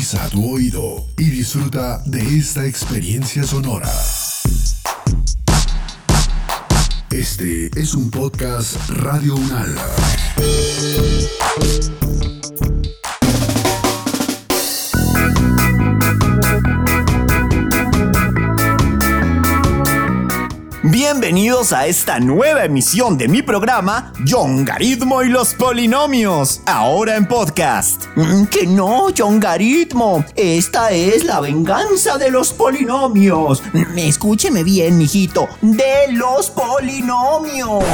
Agudiza tu oído y disfruta de esta experiencia sonora. Este es un podcast Radio Unal. Bienvenidos a esta nueva emisión de mi programa Yongaritmo y los polinomios, ahora en podcast. Mm, que no, Yongaritmo, esta es la venganza de los polinomios. Mm, escúcheme bien, mijito, de los polinomios.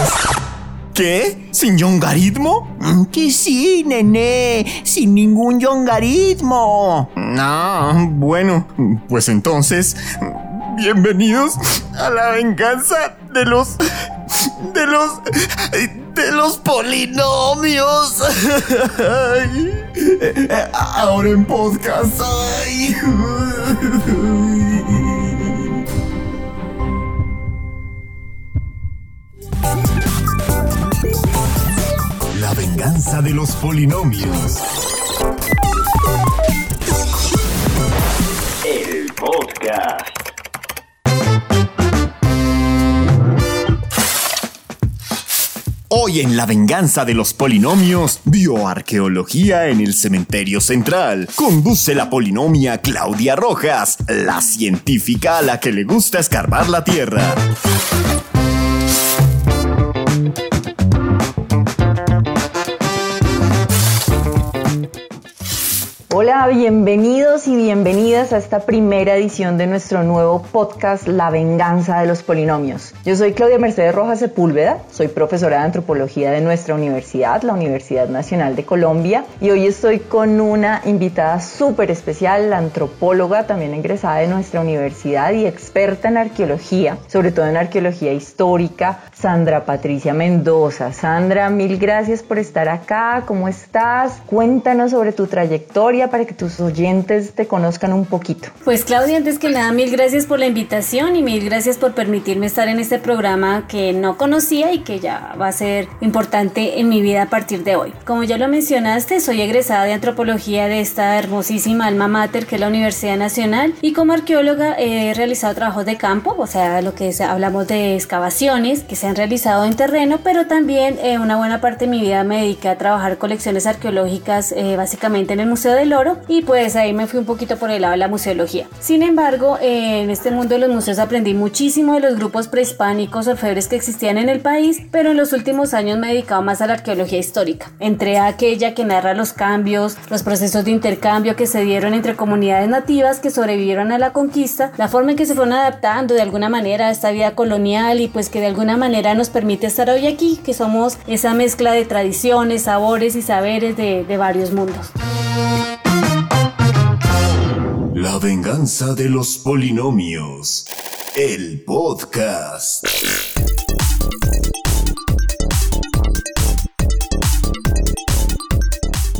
¿Qué? ¿Sin yongaritmo? Mm, que sí, nene, sin ningún yongaritmo. Ah, bueno, pues entonces Bienvenidos a la venganza de los. de los. de los polinomios. Ahora en podcast. La venganza de los polinomios. El podcast. Hoy en La venganza de los polinomios, bioarqueología en el cementerio central. Conduce la polinomia Claudia Rojas, la científica a la que le gusta escarbar la tierra. Hola, bienvenidos y bienvenidas a esta primera edición de nuestro nuevo podcast La venganza de los polinomios. Yo soy Claudia Mercedes Rojas Sepúlveda, soy profesora de antropología de nuestra universidad, la Universidad Nacional de Colombia, y hoy estoy con una invitada súper especial, la antropóloga también egresada de nuestra universidad y experta en arqueología, sobre todo en arqueología histórica, Sandra Patricia Mendoza. Sandra, mil gracias por estar acá, ¿cómo estás? Cuéntanos sobre tu trayectoria para que tus oyentes te conozcan un poquito? Pues Claudia, antes que nada, mil gracias por la invitación y mil gracias por permitirme estar en este programa que no conocía y que ya va a ser importante en mi vida a partir de hoy. Como ya lo mencionaste, soy egresada de antropología de esta hermosísima alma mater que es la Universidad Nacional y como arqueóloga he realizado trabajos de campo, o sea, lo que hablamos de excavaciones que se han realizado en terreno, pero también eh, una buena parte de mi vida me dediqué a trabajar colecciones arqueológicas eh, básicamente en el Museo del Oro y pues ahí me fui un poquito por el lado de la museología. Sin embargo, en este mundo de los museos aprendí muchísimo de los grupos prehispánicos orfebres que existían en el país, pero en los últimos años me he dedicado más a la arqueología histórica. Entré a aquella que narra los cambios, los procesos de intercambio que se dieron entre comunidades nativas que sobrevivieron a la conquista, la forma en que se fueron adaptando de alguna manera a esta vida colonial y pues que de alguna manera nos permite estar hoy aquí, que somos esa mezcla de tradiciones, sabores y saberes de, varios mundos. La venganza de los polinomios. El podcast.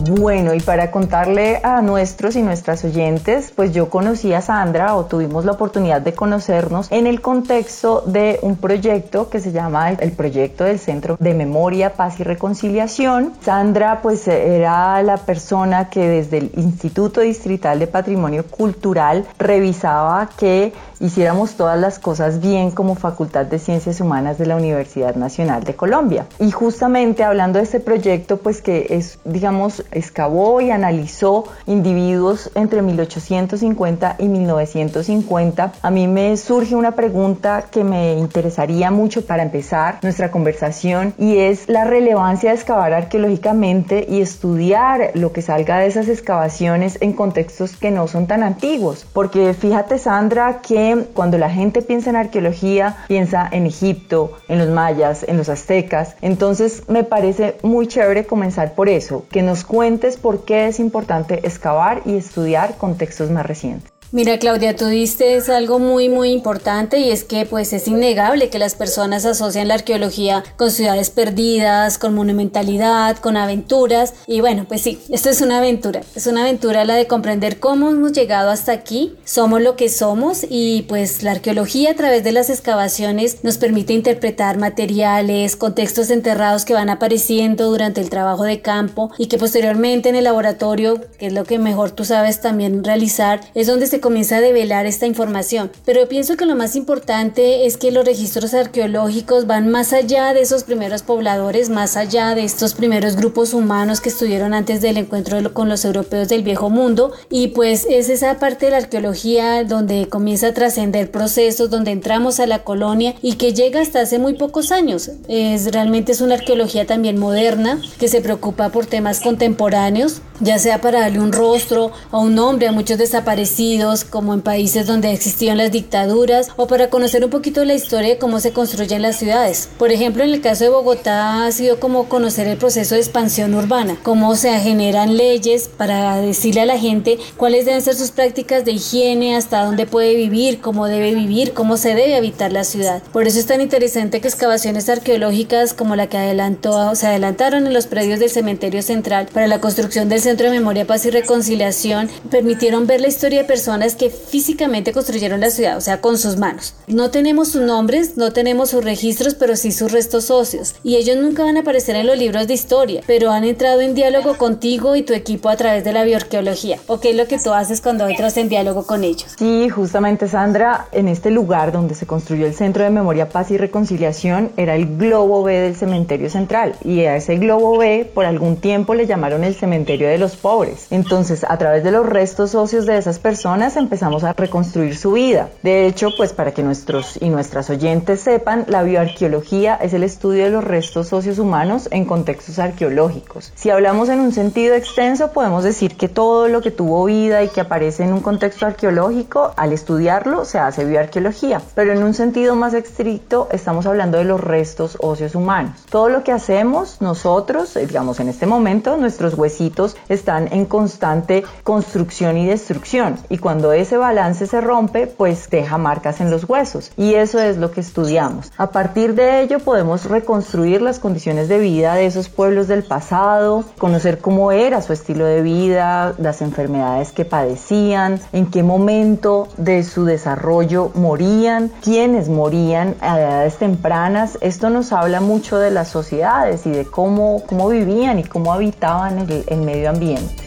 Bueno, y para contarle a nuestros y nuestras oyentes, pues yo conocí a Sandra o tuvimos la oportunidad de conocernos en el contexto de un proyecto que se llama el proyecto del Centro de Memoria, Paz y Reconciliación. Sandra pues era la persona que desde el Instituto Distrital de Patrimonio Cultural revisaba que hiciéramos todas las cosas bien como Facultad de Ciencias Humanas de la Universidad Nacional de Colombia. Y justamente hablando de este proyecto, pues que es, digamos, excavó y analizó individuos entre 1850 y 1950, a mí me surge una pregunta que me interesaría mucho para empezar nuestra conversación y es la relevancia de excavar arqueológicamente y estudiar lo que salga de esas excavaciones en contextos que no son tan antiguos. Porque fíjate Sandra que cuando la gente piensa en arqueología, piensa en Egipto, en los mayas, en los aztecas. Entonces me parece muy chévere comenzar por eso, que nos cuentes por qué es importante excavar y estudiar contextos más recientes. Mira Claudia, tú diste algo muy muy importante y es que pues es innegable que las personas asocian la arqueología con ciudades perdidas, con monumentalidad, con aventuras. Y bueno pues sí, esto es una aventura, es una aventura la de comprender cómo hemos llegado hasta aquí, somos lo que somos y pues la arqueología a través de las excavaciones nos permite interpretar materiales, contextos enterrados que van apareciendo durante el trabajo de campo y que posteriormente en el laboratorio, que es lo que mejor tú sabes también realizar, es donde se comienza a develar esta información. Pero pienso que lo más importante es que los registros arqueológicos van más allá de esos primeros pobladores, más allá de estos primeros grupos humanos que estuvieron antes del encuentro con los europeos del viejo mundo. Y pues es esa parte de la arqueología donde comienza a trascender procesos, donde entramos a la colonia y que llega hasta hace muy pocos años. Es realmente es una arqueología también moderna que se preocupa por temas contemporáneos, ya sea para darle un rostro o un nombre a muchos desaparecidos como en países donde existían las dictaduras, o para conocer un poquito la historia de cómo se construyen las ciudades. Por ejemplo, en el caso de Bogotá ha sido como conocer el proceso de expansión urbana, cómo se generan leyes para decirle a la gente cuáles deben ser sus prácticas de higiene, hasta dónde puede vivir, cómo debe vivir, cómo se debe habitar la ciudad. Por eso es tan interesante que excavaciones arqueológicas como la que adelantó, se adelantaron en los predios del cementerio central para la construcción del Centro de Memoria, Paz y Reconciliación permitieron ver la historia de personas que físicamente construyeron la ciudad, o sea, con sus manos. No tenemos sus nombres, no tenemos sus registros, pero sí sus restos óseos. Y ellos nunca van a aparecer en los libros de historia, pero han entrado en diálogo contigo y tu equipo a través de la bioarqueología. ¿O qué es lo que tú haces cuando entras en diálogo con ellos? Sí, justamente Sandra, en este lugar donde se construyó el Centro de Memoria, Paz y Reconciliación era el Globo B del Cementerio Central. Y a ese Globo B por algún tiempo le llamaron el Cementerio de los Pobres. Entonces, a través de los restos óseos de esas personas, empezamos a reconstruir su vida. De hecho, pues para que nuestros y nuestras oyentes sepan, la bioarqueología es el estudio de los restos socios humanos en contextos arqueológicos. Si hablamos en un sentido extenso, podemos decir que todo lo que tuvo vida y que aparece en un contexto arqueológico, al estudiarlo se hace bioarqueología. Pero en un sentido más estricto, estamos hablando de los restos óseos humanos. Todo lo que hacemos nosotros, eh, digamos en este momento, nuestros huesitos están en constante construcción y destrucción. Y cuando cuando ese balance se rompe, pues deja marcas en los huesos. Y eso es lo que estudiamos. A partir de ello podemos reconstruir las condiciones de vida de esos pueblos del pasado, conocer cómo era su estilo de vida, las enfermedades que padecían, en qué momento de su desarrollo morían, quiénes morían a edades tempranas. Esto nos habla mucho de las sociedades y de cómo, cómo vivían y cómo habitaban el, el medio ambiente.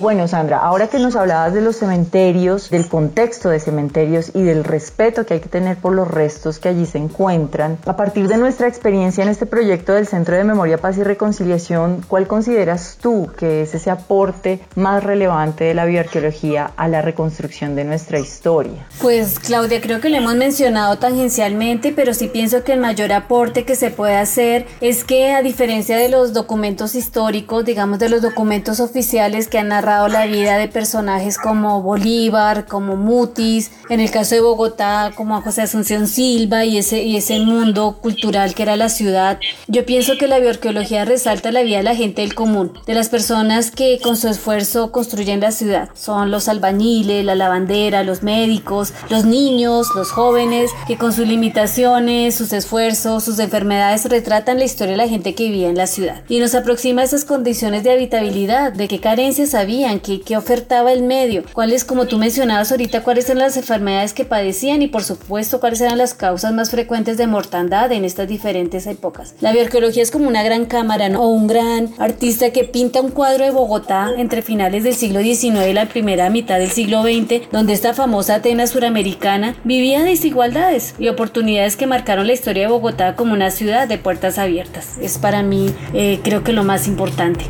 Bueno, Sandra, ahora que nos hablabas de los cementerios, del contexto de cementerios y del respeto que hay que tener por los restos que allí se encuentran, a partir de nuestra experiencia en este proyecto del Centro de Memoria, Paz y Reconciliación, ¿cuál consideras tú que es ese aporte más relevante de la bioarqueología a la reconstrucción de nuestra historia? Pues Claudia, creo que lo hemos mencionado tangencialmente, pero sí pienso que el mayor aporte que se puede hacer es que a diferencia de los documentos históricos, digamos de los documentos oficiales que han narrado la vida de personajes como Bolívar, como Mutis, en el caso de Bogotá como a José Asunción Silva y ese, y ese mundo cultural que era la ciudad. Yo pienso que la bioarqueología resalta la vida de la gente del común, de las personas que con su esfuerzo construyen la ciudad. Son los albañiles, la lavandera, los médicos, los niños, los jóvenes, que con sus limitaciones, sus esfuerzos, sus enfermedades retratan la historia de la gente que vivía en la ciudad. Y nos aproxima a esas condiciones de habitabilidad, de qué carencias había qué, ofertaba el medio, cuáles, como tú mencionabas ahorita, cuáles eran las enfermedades que padecían y por supuesto cuáles eran las causas más frecuentes de mortandad en estas diferentes épocas. La bioarqueología es como una gran cámara o un gran artista que pinta un cuadro de Bogotá entre finales del siglo XIX y la primera mitad del siglo XX, donde esta famosa Atenas suramericana vivía desigualdades y oportunidades que marcaron la historia de Bogotá como una ciudad de puertas abiertas. Es para mí eh, creo que lo más importante.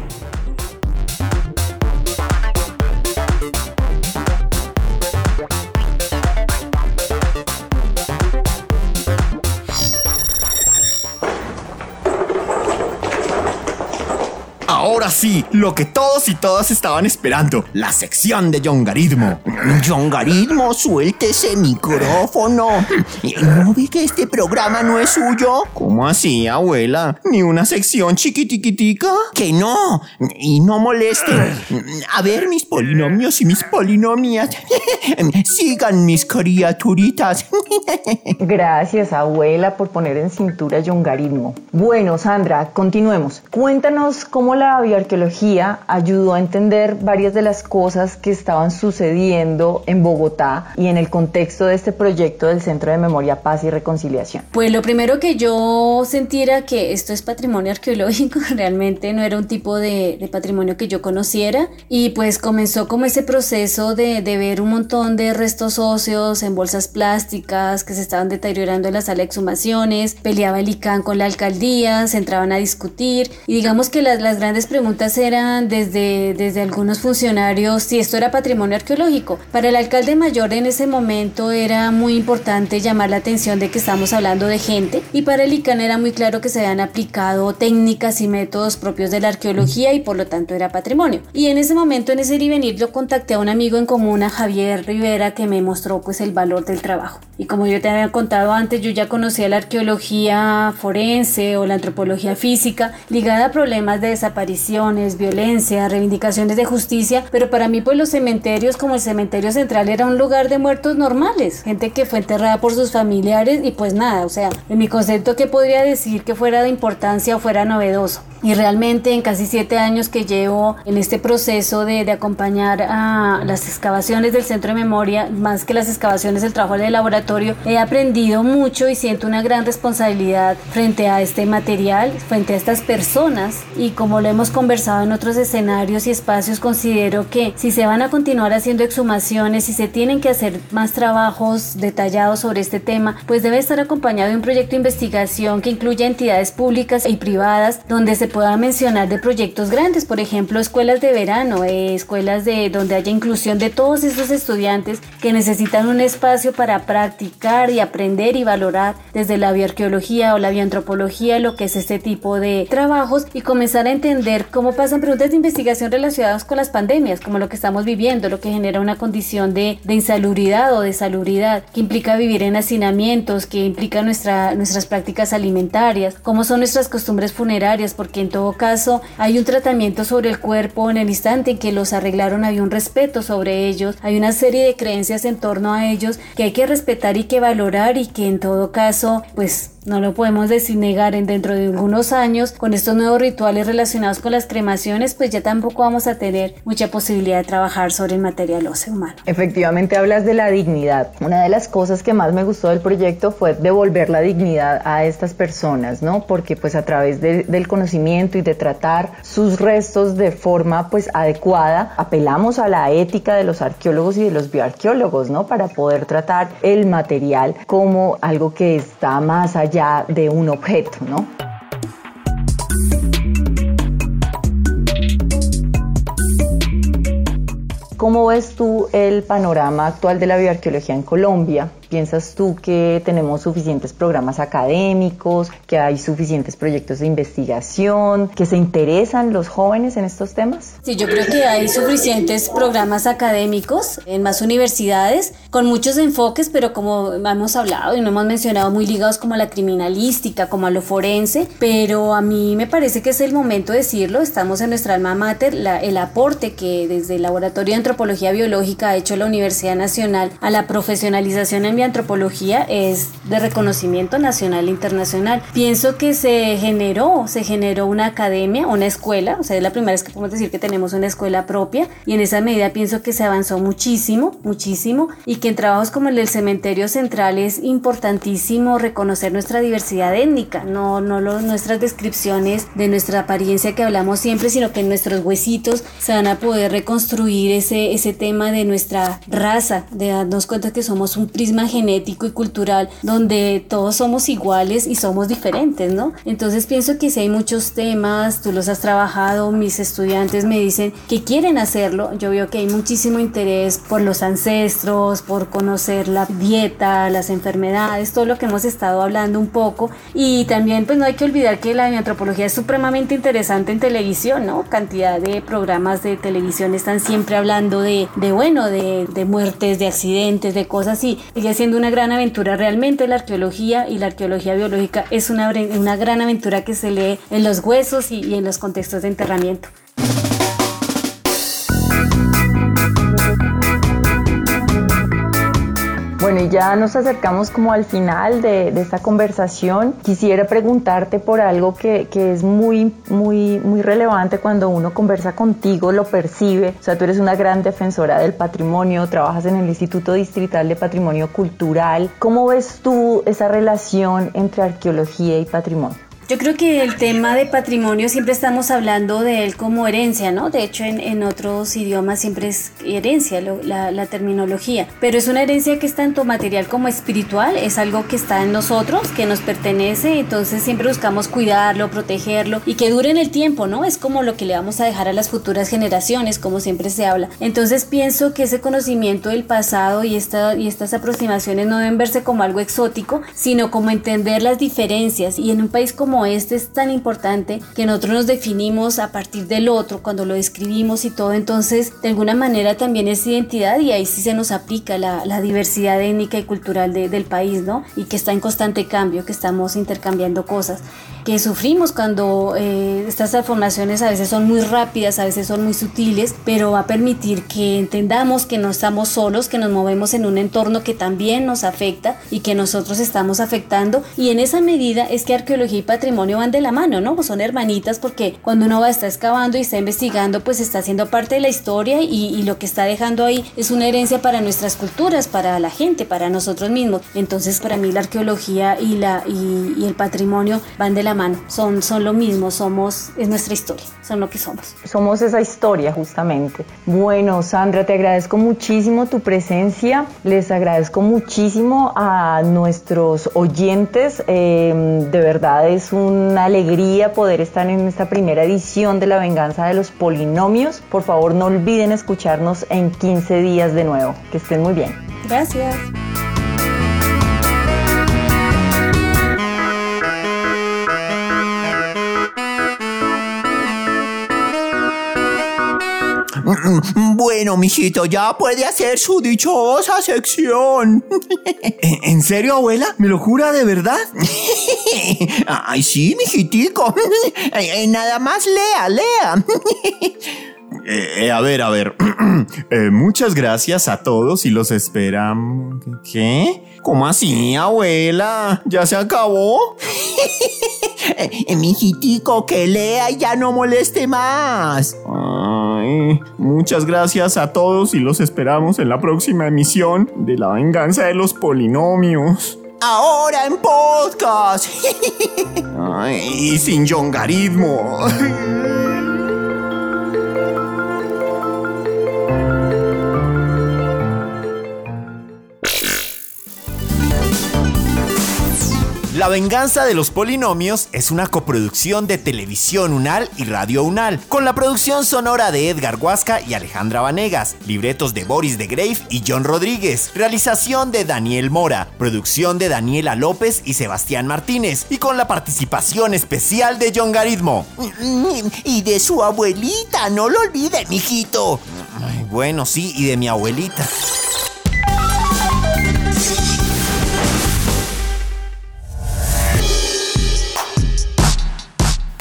Ahora sí, lo que todos y todas estaban esperando, la sección de Yongaritmo. John Garitmo, suelte ese micrófono. ¿No vi que este programa no es suyo? ¿Cómo así, abuela? ¿Ni una sección chiquitiquitica? Que no. Y no moleste. A ver, mis polinomios y mis polinomias. Sigan mis criaturitas. Gracias, abuela, por poner en cintura yongarismo. Bueno, Sandra, continuemos. Cuéntanos cómo la bioarqueología ayudó a entender varias de las cosas que estaban sucediendo en Bogotá y en el contexto de este proyecto del Centro de Memoria, Paz y Reconciliación. Pues lo primero que yo sentí era que esto es patrimonio arqueológico, realmente no era un tipo de, patrimonio que yo conociera y pues comenzó como ese proceso de, de ver un montón de restos óseos en bolsas plásticas que se estaban deteriorando en la sala de exhumaciones, peleaba el ICANN con la alcaldía, se entraban a discutir y digamos que las, las grandes preguntas eran desde, desde algunos funcionarios si esto era patrimonio arqueológico. Para el alcalde mayor en ese momento era muy importante llamar la atención de que estamos hablando de gente y para el ICANN era muy claro que se habían aplicado técnicas y métodos propios de la arqueología y por lo tanto era patrimonio. Y en ese momento, en ese ir y venir, yo contacté a un amigo en común, a Javier Rivera, que me mostró pues el valor del trabajo. Y como yo te había contado antes, yo ya conocía la arqueología forense o la antropología física ligada a problemas de violencia, reivindicaciones de justicia, pero para mí pues los cementerios como el cementerio central era un lugar de muertos normales, gente que fue enterrada por sus familiares y pues nada, o sea, en mi concepto que podría decir que fuera de importancia o fuera novedoso. Y realmente en casi siete años que llevo en este proceso de, de, acompañar a las excavaciones del centro de memoria, más que las excavaciones, el trabajo del laboratorio, he aprendido mucho y siento una gran responsabilidad frente a este material, frente a estas personas. Y como lo hemos conversado en otros escenarios y espacios, considero que si se van a continuar haciendo exhumaciones, si se tienen que hacer más trabajos detallados sobre este tema, pues debe estar acompañado de un proyecto de investigación que incluya entidades públicas y privadas donde se pueda mencionar de proyectos grandes, por ejemplo, escuelas de verano, eh, escuelas de donde haya inclusión de todos esos estudiantes que necesitan un espacio para practicar y aprender y valorar desde la bioarqueología o la bioantropología lo que es este tipo de trabajos y comenzar a entender cómo pasan preguntas de investigación relacionadas con las pandemias, como lo que estamos viviendo, lo que genera una condición de, de insalubridad o de salubridad, que implica vivir en hacinamientos, que implica nuestra, nuestras prácticas alimentarias, cómo son nuestras costumbres funerarias, porque en todo caso hay un tratamiento sobre el cuerpo en el instante en que los arreglaron, había un respeto sobre ellos, hay una serie de creencias en torno a ellos que hay que respetar y que valorar y que en todo caso pues no lo podemos decir negar en dentro de algunos años con estos nuevos rituales relacionados con las cremaciones pues ya tampoco vamos a tener mucha posibilidad de trabajar sobre el material óseo humano. Efectivamente hablas de la dignidad. Una de las cosas que más me gustó del proyecto fue devolver la dignidad a estas personas, ¿no? Porque pues a través de, del conocimiento y de tratar sus restos de forma pues adecuada, apelamos a la ética de los arqueólogos y de los bioarqueólogos, ¿no? Para poder tratar el material como algo que está más allá de un objeto, ¿no? ¿Cómo ves tú el panorama actual de la bioarqueología en Colombia? ¿Piensas tú que tenemos suficientes programas académicos, que hay suficientes proyectos de investigación, que se interesan los jóvenes en estos temas? Sí, yo creo que hay suficientes programas académicos en más universidades con muchos enfoques, pero como hemos hablado y no hemos mencionado, muy ligados como a la criminalística, como a lo forense, pero a mí me parece que es el momento de decirlo, estamos en nuestra alma mater, la, el aporte que desde el Laboratorio de Antropología Biológica ha hecho la Universidad Nacional a la profesionalización en antropología es de reconocimiento nacional e internacional. Pienso que se generó, se generó una academia, una escuela, o sea, es la primera vez que podemos decir que tenemos una escuela propia y en esa medida pienso que se avanzó muchísimo, muchísimo y que en trabajos como el del cementerio central es importantísimo reconocer nuestra diversidad étnica, no, no nuestras descripciones de nuestra apariencia que hablamos siempre, sino que en nuestros huesitos se van a poder reconstruir ese, ese tema de nuestra raza, de darnos cuenta que somos un prisma genético y cultural donde todos somos iguales y somos diferentes, ¿no? Entonces pienso que si hay muchos temas, tú los has trabajado, mis estudiantes me dicen que quieren hacerlo, yo veo que hay muchísimo interés por los ancestros, por conocer la dieta, las enfermedades, todo lo que hemos estado hablando un poco y también pues no hay que olvidar que la antropología es supremamente interesante en televisión, ¿no? Cantidad de programas de televisión están siempre hablando de, de bueno, de, de, muertes, de accidentes, de cosas así. Sigue siendo una gran aventura. Realmente la arqueología y la arqueología biológica es una, una gran aventura que se lee en los huesos y, y en los contextos de enterramiento. Bueno, y ya nos acercamos como al final de, esta conversación. Quisiera preguntarte por algo que, que, es muy, muy, muy relevante cuando uno conversa contigo, lo percibe. O sea, tú eres una gran defensora del patrimonio, trabajas en el Instituto Distrital de Patrimonio Cultural. ¿Cómo ves tú esa relación entre arqueología y patrimonio? Yo creo que el tema de patrimonio siempre estamos hablando de él como herencia, ¿no? De hecho, en, en otros idiomas siempre es herencia lo, la, terminología, pero es una herencia que es tanto material como espiritual, es algo que está en nosotros, que nos pertenece, entonces siempre buscamos cuidarlo, protegerlo y que dure en el tiempo, ¿no? Es como lo que le vamos a dejar a las futuras generaciones, como siempre se habla. Entonces pienso que ese conocimiento del pasado y, esta, y estas aproximaciones no deben verse como algo exótico, sino como entender las diferencias y en un país como este es tan importante que nosotros nos definimos a partir del otro cuando lo describimos y todo, entonces de alguna manera también es identidad y ahí sí se nos aplica la, diversidad étnica y cultural de, del país, ¿no? Y que está en constante cambio, que estamos intercambiando cosas que sufrimos cuando eh, estas transformaciones a veces son muy rápidas, a veces son muy sutiles, pero va a permitir que entendamos que no estamos solos, que nos movemos en un entorno que también nos afecta y que nosotros estamos afectando. Y en esa medida es que arqueología y patrimonio van de la mano, ¿no? Pues son hermanitas porque cuando uno va a estar excavando y está investigando, pues está haciendo parte de la historia y, y lo que está dejando ahí es una herencia para nuestras culturas, para la gente, para nosotros mismos. Entonces, para mí la arqueología y, la, y, y el patrimonio van de la mano, son, son lo mismo, somos, es nuestra historia, son lo que somos. Somos esa historia justamente. Bueno, Sandra, te agradezco muchísimo tu presencia, les agradezco muchísimo a nuestros oyentes, eh, de verdad es una alegría poder estar en esta primera edición de La Venganza de los Polinomios. Por favor, no olviden escucharnos en 15 días de nuevo. Que estén muy bien. Gracias. Bueno, mijito, ya puede hacer su dichosa sección. ¿En serio, abuela? ¿Me lo jura de verdad? Ay, sí, mijitico. Nada más lea, lea. Eh, a ver, a ver. eh, muchas gracias a todos y los esperamos. ¿Qué? ¿Cómo así, abuela? ¿Ya se acabó? eh, mijitico, que lea y ya no moleste más. Muchas gracias a todos y los esperamos en la próxima emisión de La Venganza de los Polinomios. Ahora en podcast. Ay, y sin yongarismo. La venganza de los polinomios es una coproducción de Televisión Unal y Radio Unal, con la producción sonora de Edgar Huasca y Alejandra Vanegas, libretos de Boris de Grave y John Rodríguez, realización de Daniel Mora, producción de Daniela López y Sebastián Martínez, y con la participación especial de John Garitmo. Y de su abuelita, no lo olvide, mijito. Ay, bueno, sí, y de mi abuelita.